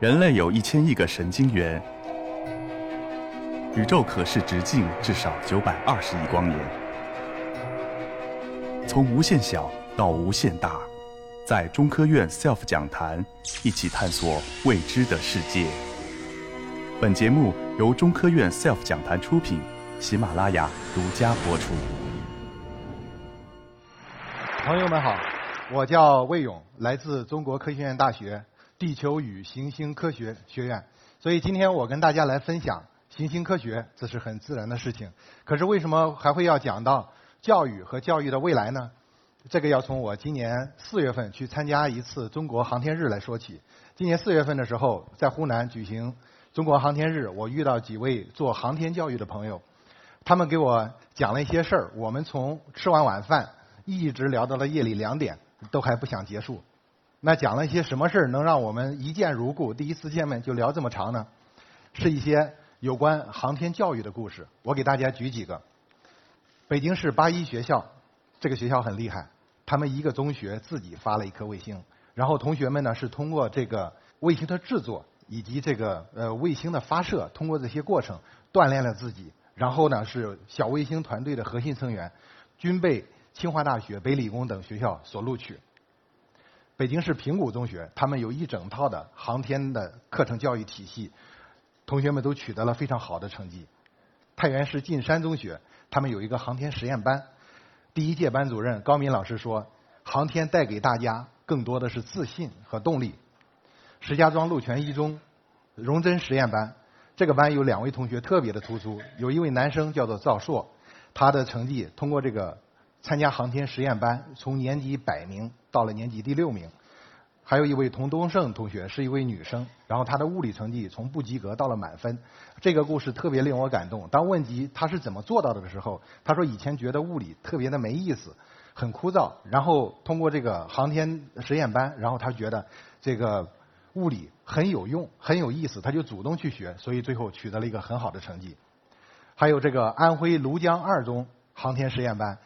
人类有一千亿个神经元，宇宙可视直径至少九百二十亿光年。从无限小到无限大，在中科院 SELF 讲坛一起探索未知的世界。本节目由中科院 SELF 讲坛出品，喜马拉雅独家播出。朋友们好，我叫魏勇，来自中国科学院大学。地球与行星科学学院，所以今天我跟大家来分享行星科学，这是很自然的事情。可是为什么还会要讲到教育和教育的未来呢？这个要从我今年四月份去参加一次中国航天日来说起。今年四月份的时候，在湖南举行中国航天日，我遇到几位做航天教育的朋友，他们给我讲了一些事儿。我们从吃完晚饭一直聊到了夜里两点，都还不想结束。那讲了一些什么事儿，能让我们一见如故？第一次见面就聊这么长呢？是一些有关航天教育的故事。我给大家举几个。北京市八一学校，这个学校很厉害，他们一个中学自己发了一颗卫星，然后同学们呢是通过这个卫星的制作以及这个呃卫星的发射，通过这些过程锻炼了自己，然后呢是小卫星团队的核心成员，均被清华大学、北理工等学校所录取。北京市平谷中学，他们有一整套的航天的课程教育体系，同学们都取得了非常好的成绩。太原市进山中学，他们有一个航天实验班，第一届班主任高敏老师说，航天带给大家更多的是自信和动力。石家庄鹿泉一中荣臻实验班，这个班有两位同学特别的突出，有一位男生叫做赵硕，他的成绩通过这个。参加航天实验班，从年级百名到了年级第六名。还有一位童东胜同学是一位女生，然后她的物理成绩从不及格到了满分。这个故事特别令我感动。当问及她是怎么做到的的时候，她说以前觉得物理特别的没意思，很枯燥。然后通过这个航天实验班，然后她觉得这个物理很有用，很有意思，她就主动去学，所以最后取得了一个很好的成绩。还有这个安徽庐江二中航天实验班。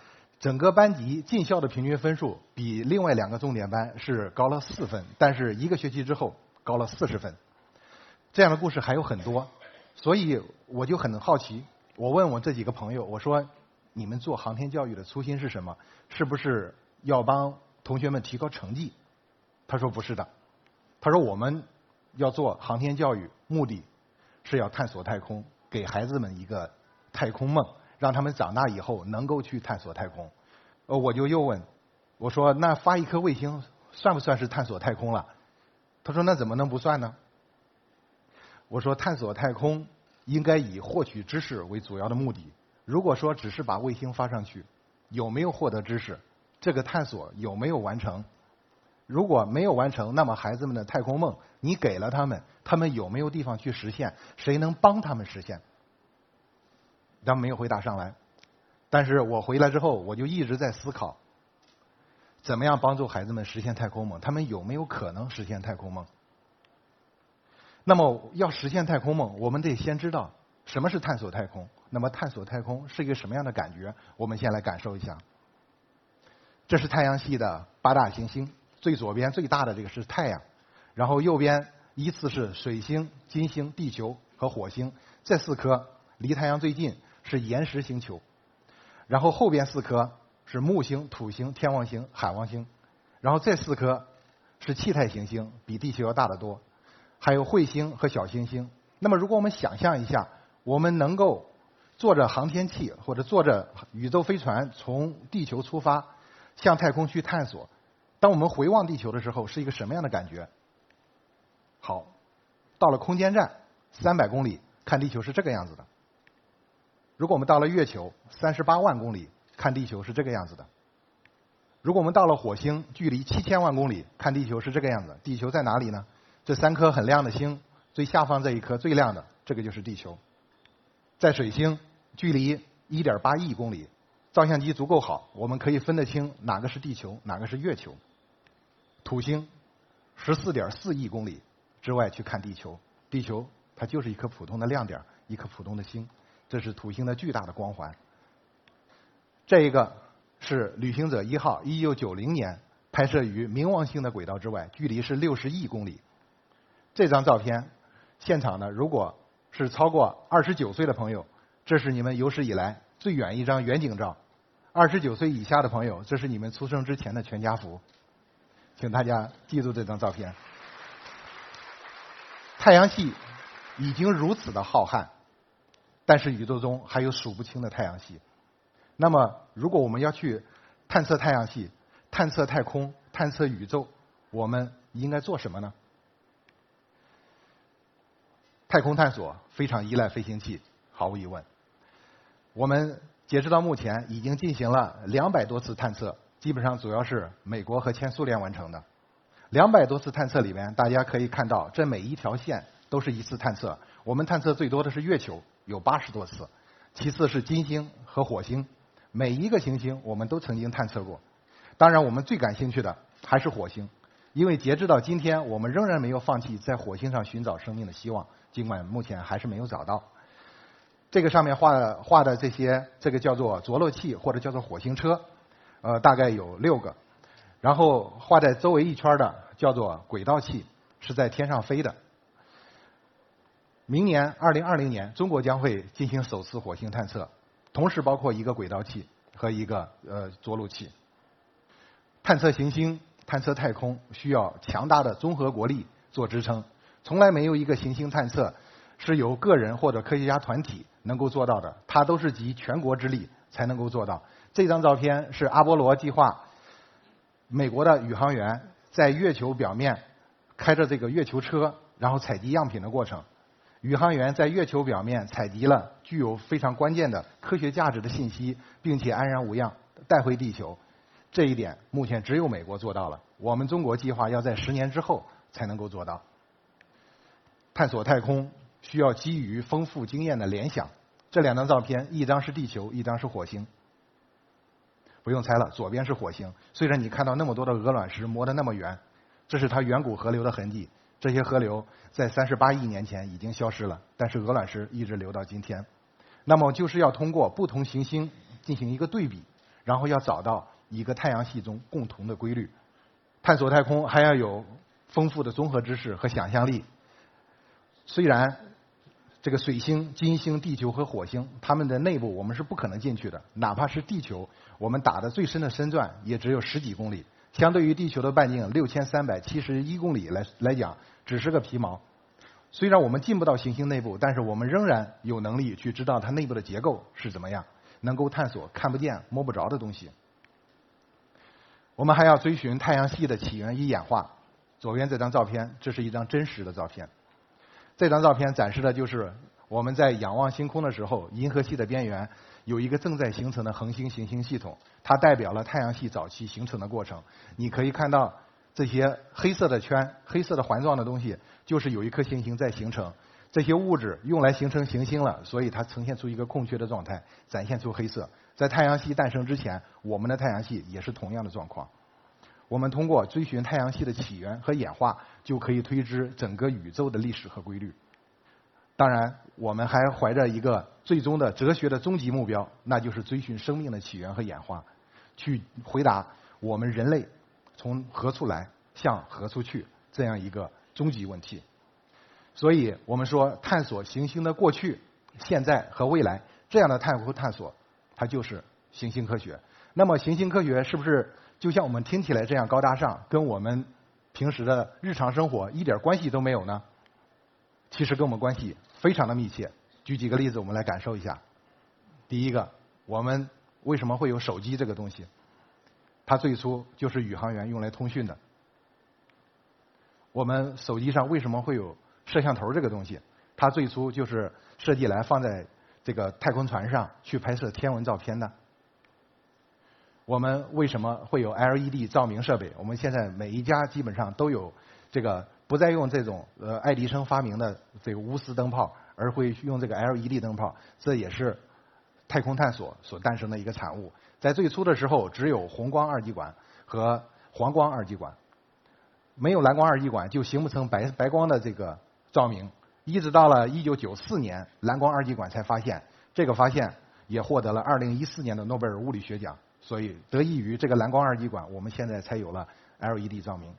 整个班级进校的平均分数比另外两个重点班是高了四分，但是一个学期之后高了四十分。这样的故事还有很多，所以我就很好奇。我问我这几个朋友，我说：“你们做航天教育的初心是什么？是不是要帮同学们提高成绩？”他说：“不是的。”他说：“我们要做航天教育，目的是要探索太空，给孩子们一个太空梦。”让他们长大以后能够去探索太空。呃，我就又问，我说那发一颗卫星算不算是探索太空了？他说那怎么能不算呢？我说探索太空应该以获取知识为主要的目的。如果说只是把卫星发上去，有没有获得知识？这个探索有没有完成？如果没有完成，那么孩子们的太空梦你给了他们，他们有没有地方去实现？谁能帮他们实现？他没有回答上来，但是我回来之后，我就一直在思考，怎么样帮助孩子们实现太空梦？他们有没有可能实现太空梦？那么要实现太空梦，我们得先知道什么是探索太空。那么探索太空是一个什么样的感觉？我们先来感受一下。这是太阳系的八大行星，最左边最大的这个是太阳，然后右边依次是水星、金星、地球和火星，这四颗离太阳最近。是岩石星球，然后后边四颗是木星、土星、天王星、海王星，然后这四颗是气态行星，比地球要大得多，还有彗星和小行星。那么，如果我们想象一下，我们能够坐着航天器或者坐着宇宙飞船从地球出发，向太空去探索，当我们回望地球的时候，是一个什么样的感觉？好，到了空间站，三百公里看地球是这个样子的。如果我们到了月球，三十八万公里看地球是这个样子的；如果我们到了火星，距离七千万公里看地球是这个样子。地球在哪里呢？这三颗很亮的星，最下方这一颗最亮的，这个就是地球。在水星，距离一点八亿公里，照相机足够好，我们可以分得清哪个是地球，哪个是月球。土星，十四点四亿公里之外去看地球，地球它就是一颗普通的亮点，一颗普通的星。这是土星的巨大的光环。这一个是旅行者一号，一九九零年拍摄于冥王星的轨道之外，距离是六十亿公里。这张照片，现场呢，如果是超过二十九岁的朋友，这是你们有史以来最远一张远景照；二十九岁以下的朋友，这是你们出生之前的全家福。请大家记住这张照片。太阳系已经如此的浩瀚，但是宇宙中还有数不清的太阳系。那么，如果我们要去探测太阳系、探测太空、探测宇宙，我们应该做什么呢？太空探索非常依赖飞行器，毫无疑问。我们截止到目前已经进行了两百多次探测，基本上主要是美国和前苏联完成的。两百多次探测里面，大家可以看到，这每一条线都是一次探测。我们探测最多的是月球，有八十多次；其次是金星和火星，每一个行星我们都曾经探测过。当然，我们最感兴趣的还是火星，因为截止到今天，我们仍然没有放弃在火星上寻找生命的希望。尽管目前还是没有找到，这个上面画的画的这些，这个叫做着陆器或者叫做火星车，呃，大概有六个，然后画在周围一圈的叫做轨道器，是在天上飞的。明年二零二零年，中国将会进行首次火星探测，同时包括一个轨道器和一个呃着陆器。探测行星、探测太空需要强大的综合国力做支撑。从来没有一个行星探测是由个人或者科学家团体能够做到的，它都是集全国之力才能够做到。这张照片是阿波罗计划美国的宇航员在月球表面开着这个月球车，然后采集样品的过程。宇航员在月球表面采集了具有非常关键的科学价值的信息，并且安然无恙带回地球。这一点目前只有美国做到了，我们中国计划要在十年之后才能够做到。探索太空需要基于丰富经验的联想。这两张照片，一张是地球，一张是火星。不用猜了，左边是火星。虽然你看到那么多的鹅卵石磨得那么圆，这是它远古河流的痕迹。这些河流在三十八亿年前已经消失了，但是鹅卵石一直流到今天。那么就是要通过不同行星进行一个对比，然后要找到一个太阳系中共同的规律。探索太空还要有丰富的综合知识和想象力。虽然这个水星、金星、地球和火星，它们的内部我们是不可能进去的。哪怕是地球，我们打的最深的深钻也只有十几公里，相对于地球的半径六千三百七十一公里来来讲，只是个皮毛。虽然我们进不到行星内部，但是我们仍然有能力去知道它内部的结构是怎么样，能够探索看不见、摸不着的东西。我们还要追寻太阳系的起源与演化。左边这张照片，这是一张真实的照片。这张照片展示的就是我们在仰望星空的时候，银河系的边缘有一个正在形成的恒星行星系统，它代表了太阳系早期形成的过程。你可以看到这些黑色的圈、黑色的环状的东西，就是有一颗行星在形成。这些物质用来形成行星了，所以它呈现出一个空缺的状态，展现出黑色。在太阳系诞生之前，我们的太阳系也是同样的状况。我们通过追寻太阳系的起源和演化，就可以推知整个宇宙的历史和规律。当然，我们还怀着一个最终的哲学的终极目标，那就是追寻生命的起源和演化，去回答我们人类从何处来，向何处去这样一个终极问题。所以我们说，探索行星的过去、现在和未来这样的探空探索，它就是行星科学。那么，行星科学是不是？就像我们听起来这样高大上，跟我们平时的日常生活一点关系都没有呢？其实跟我们关系非常的密切。举几个例子，我们来感受一下。第一个，我们为什么会有手机这个东西？它最初就是宇航员用来通讯的。我们手机上为什么会有摄像头这个东西？它最初就是设计来放在这个太空船上去拍摄天文照片的。我们为什么会有 LED 照明设备？我们现在每一家基本上都有这个，不再用这种呃爱迪生发明的这个钨丝灯泡，而会用这个 LED 灯泡。这也是太空探索所诞生的一个产物。在最初的时候，只有红光二极管和黄光二极管，没有蓝光二极管就形不成白白光的这个照明。一直到了1994年，蓝光二极管才发现，这个发现也获得了2014年的诺贝尔物理学奖。所以，得益于这个蓝光二极管，我们现在才有了 LED 照明。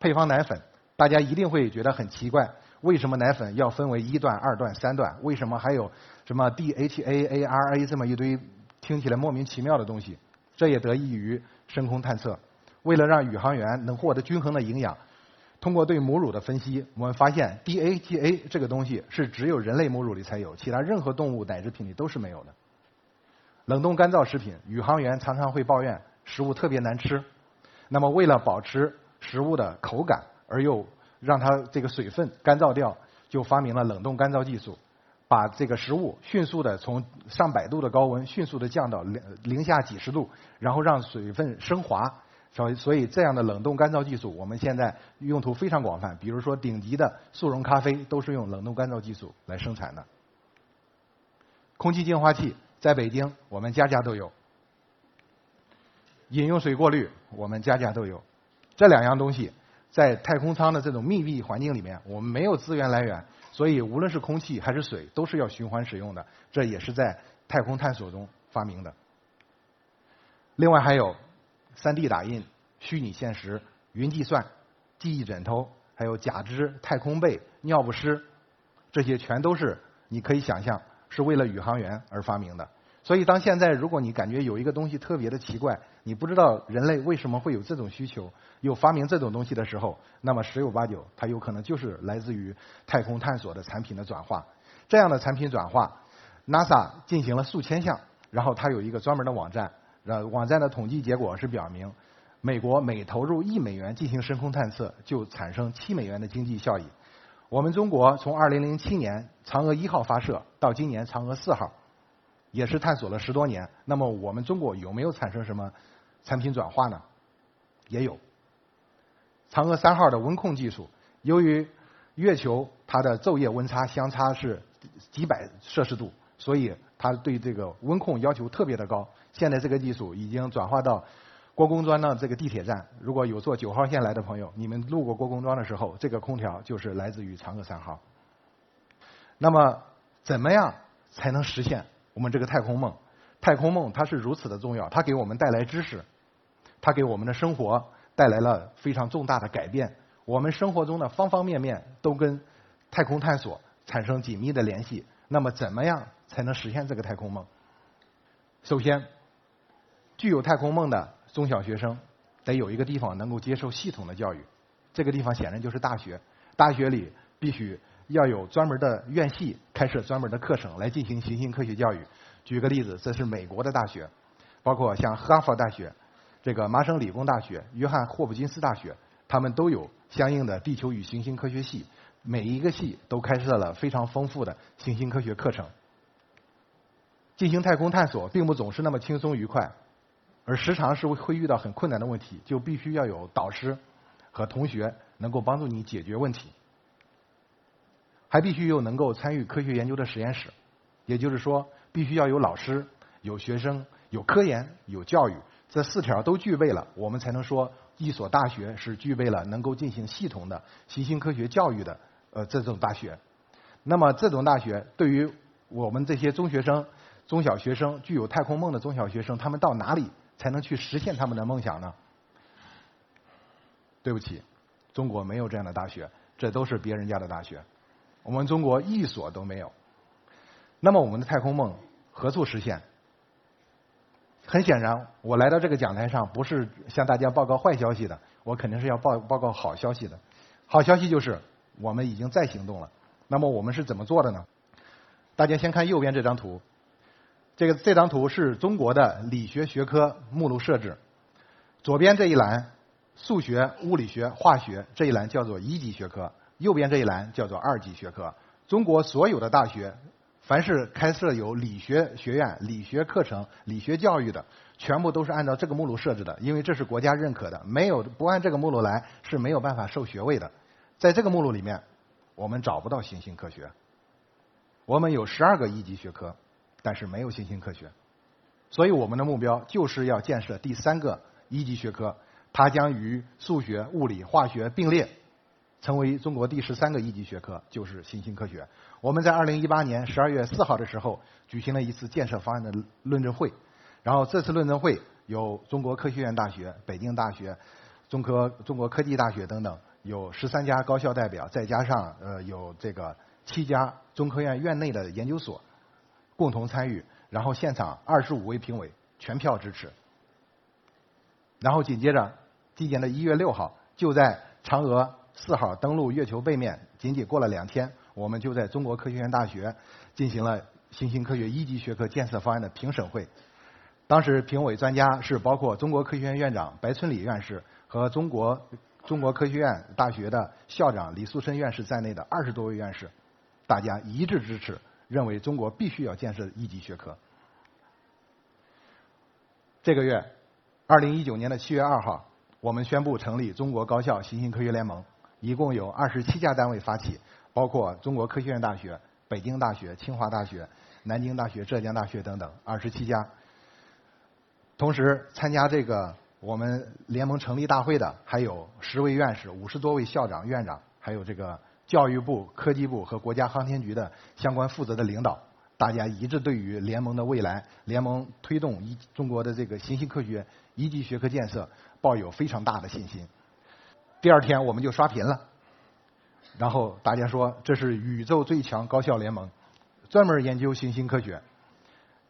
配方奶粉大家一定会觉得很奇怪，为什么奶粉要分为一段、二段、三段？为什么还有什么 DHA、ARA 这么一堆听起来莫名其妙的东西？这也得益于深空探测。为了让宇航员能获得均衡的营养，通过对母乳的分析，我们发现 DHA 这个东西是只有人类母乳里才有，其他任何动物奶制品里都是没有的。冷冻干燥食品，宇航员常常会抱怨食物特别难吃。那么为了保持食物的口感，而又让它这个水分干燥掉，就发明了冷冻干燥技术，把这个食物迅速的从上百度的高温迅速的降到零零下几十度，然后让水分升华。所以，所以这样的冷冻干燥技术，我们现在用途非常广泛。比如说，顶级的速溶咖啡都是用冷冻干燥技术来生产的。空气净化器在北京，我们家家都有。饮用水过滤，我们家家都有。这两样东西在太空舱的这种密闭环境里面，我们没有资源来源，所以无论是空气还是水，都是要循环使用的。这也是在太空探索中发明的。另外还有 3D 打印、虚拟现实、云计算、记忆枕头，还有假肢、太空被、尿不湿，这些全都是你可以想象是为了宇航员而发明的。所以，当现在如果你感觉有一个东西特别的奇怪，你不知道人类为什么会有这种需求，又发明这种东西的时候，那么十有八九，它有可能就是来自于太空探索的产品的转化。这样的产品转化，NASA 进行了数千项，然后它有一个专门的网站，呃，网站的统计结果是表明，美国每投入一美元进行深空探测，就产生七美元的经济效益。我们中国从二零零七年嫦娥一号发射到今年嫦娥四号。也是探索了十多年，那么我们中国有没有产生什么产品转化呢？也有。嫦娥三号的温控技术，由于月球它的昼夜温差相差是几百摄氏度，所以它对这个温控要求特别的高。现在这个技术已经转化到郭公庄的这个地铁站，如果有坐九号线来的朋友，你们路过郭公庄的时候，这个空调就是来自于嫦娥三号。那么，怎么样才能实现？我们这个太空梦，太空梦它是如此的重要，它给我们带来知识，它给我们的生活带来了非常重大的改变。我们生活中的方方面面都跟太空探索产生紧密的联系。那么，怎么样才能实现这个太空梦？首先，具有太空梦的中小学生得有一个地方能够接受系统的教育，这个地方显然就是大学。大学里必须。要有专门的院系开设专门的课程来进行行星科学教育。举个例子，这是美国的大学，包括像哈佛大学、这个麻省理工大学、约翰霍普金斯大学，他们都有相应的地球与行星科学系。每一个系都开设了非常丰富的行星科学课程。进行太空探索并不总是那么轻松愉快，而时常是会遇到很困难的问题，就必须要有导师和同学能够帮助你解决问题。还必须有能够参与科学研究的实验室，也就是说，必须要有老师、有学生、有科研、有教育，这四条都具备了，我们才能说一所大学是具备了能够进行系统的行星科学教育的呃这种大学。那么，这种大学对于我们这些中学生、中小学生具有太空梦的中小学生，他们到哪里才能去实现他们的梦想呢？对不起，中国没有这样的大学，这都是别人家的大学。我们中国一所都没有，那么我们的太空梦何处实现？很显然，我来到这个讲台上不是向大家报告坏消息的，我肯定是要报报告好消息的。好消息就是我们已经在行动了。那么我们是怎么做的呢？大家先看右边这张图，这个这张图是中国的理学学科目录设置，左边这一栏数学、物理学、化学这一栏叫做一级学科。右边这一栏叫做二级学科。中国所有的大学，凡是开设有理学学院、理学课程、理学教育的，全部都是按照这个目录设置的，因为这是国家认可的。没有不按这个目录来是没有办法授学位的。在这个目录里面，我们找不到行星科学。我们有十二个一级学科，但是没有行星科学。所以我们的目标就是要建设第三个一级学科，它将与数学、物理、化学并列。成为中国第十三个一级学科就是新兴科学。我们在二零一八年十二月四号的时候举行了一次建设方案的论证会，然后这次论证会有中国科学院大学、北京大学、中科中国科技大学等等有十三家高校代表，再加上呃有这个七家中科院院内的研究所共同参与，然后现场二十五位评委全票支持。然后紧接着，今年的一月六号，就在嫦娥四号登陆月球背面，仅仅过了两天，我们就在中国科学院大学进行了新兴科学一级学科建设方案的评审会。当时评委专家是包括中国科学院院长白村礼院士和中国中国科学院大学的校长李素申院士在内的二十多位院士，大家一致支持，认为中国必须要建设一级学科。这个月。二零一九年的七月二号，我们宣布成立中国高校新兴科学联盟，一共有二十七家单位发起，包括中国科学院大学、北京大学、清华大学、南京大学、浙江大学等等二十七家。同时，参加这个我们联盟成立大会的还有十位院士、五十多位校长、院长，还有这个教育部、科技部和国家航天局的相关负责的领导。大家一致对于联盟的未来，联盟推动一中国的这个新兴科学一级学科建设抱有非常大的信心。第二天我们就刷屏了，然后大家说这是宇宙最强高校联盟，专门研究行星科学。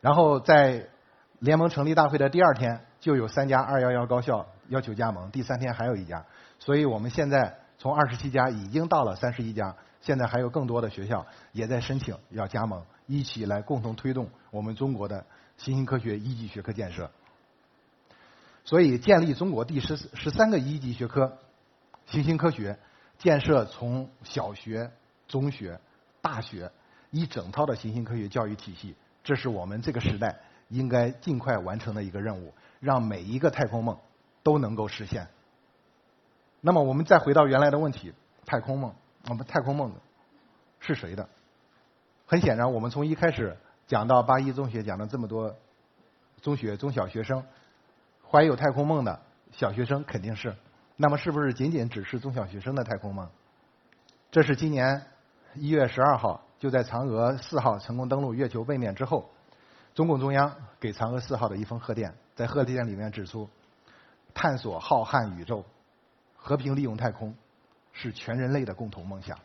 然后在联盟成立大会的第二天，就有三家二幺幺高校要求加盟，第三天还有一家，所以我们现在从二十七家已经到了三十一家，现在还有更多的学校也在申请要加盟。一起来共同推动我们中国的新兴科学一级学科建设。所以，建立中国第十十三个一级学科行星科学建设，从小学、中学、大学一整套的行星科学教育体系，这是我们这个时代应该尽快完成的一个任务，让每一个太空梦都能够实现。那么，我们再回到原来的问题：太空梦，我们太空梦是谁的？很显然，我们从一开始讲到八一中学，讲了这么多中学、中小学生怀有太空梦的小学生肯定是。那么，是不是仅仅只是中小学生的太空梦？这是今年一月十二号，就在嫦娥四号成功登陆月球背面之后，中共中央给嫦娥四号的一封贺电，在贺电里面指出，探索浩瀚宇宙、和平利用太空是全人类的共同梦想。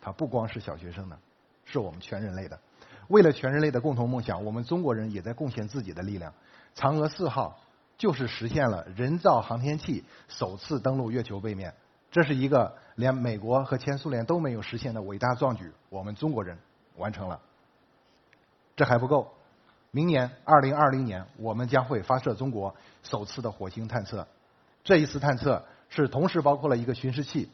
它不光是小学生的。是我们全人类的，为了全人类的共同梦想，我们中国人也在贡献自己的力量。嫦娥四号就是实现了人造航天器首次登陆月球背面，这是一个连美国和前苏联都没有实现的伟大壮举，我们中国人完成了。这还不够，明年二零二零年，我们将会发射中国首次的火星探测。这一次探测是同时包括了一个巡视器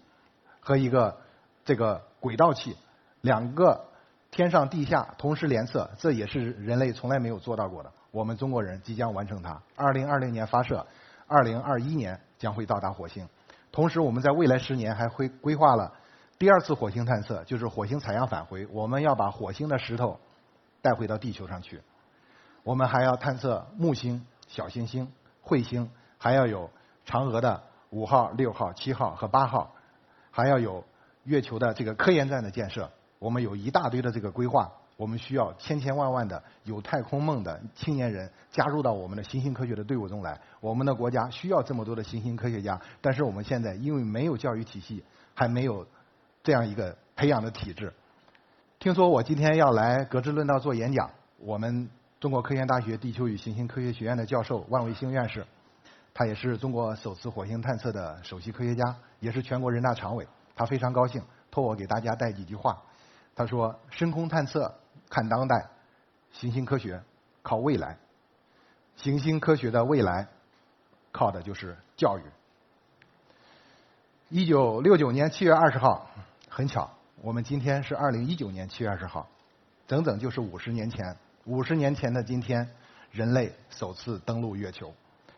和一个这个轨道器两个。天上地下同时联测，这也是人类从来没有做到过的。我们中国人即将完成它。二零二零年发射，二零二一年将会到达火星。同时，我们在未来十年还会规划了第二次火星探测，就是火星采样返回。我们要把火星的石头带回到地球上去。我们还要探测木星、小行星、彗星，还要有嫦娥的五号、六号、七号和八号，还要有月球的这个科研站的建设。我们有一大堆的这个规划，我们需要千千万万的有太空梦的青年人加入到我们的新兴科学的队伍中来。我们的国家需要这么多的新兴科学家，但是我们现在因为没有教育体系，还没有这样一个培养的体制。听说我今天要来格致论道做演讲，我们中国科学院大学地球与行星科学学院的教授万维星院士，他也是中国首次火星探测的首席科学家，也是全国人大常委，他非常高兴，托我给大家带几句话。他说：“深空探测看当代，行星科学靠未来。行星科学的未来，靠的就是教育。”一九六九年七月二十号，很巧，我们今天是二零一九年七月二十号，整整就是五十年前。五十年前的今天，人类首次登陆月球，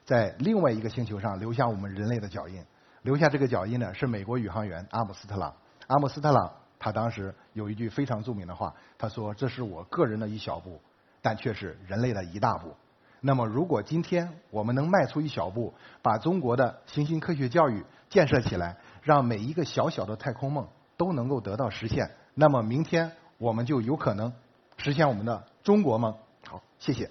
在另外一个星球上留下我们人类的脚印。留下这个脚印的是美国宇航员阿姆斯特朗。阿姆斯特朗。他当时有一句非常著名的话，他说：“这是我个人的一小步，但却是人类的一大步。”那么，如果今天我们能迈出一小步，把中国的行星科学教育建设起来，让每一个小小的太空梦都能够得到实现，那么明天我们就有可能实现我们的中国梦。好，谢谢。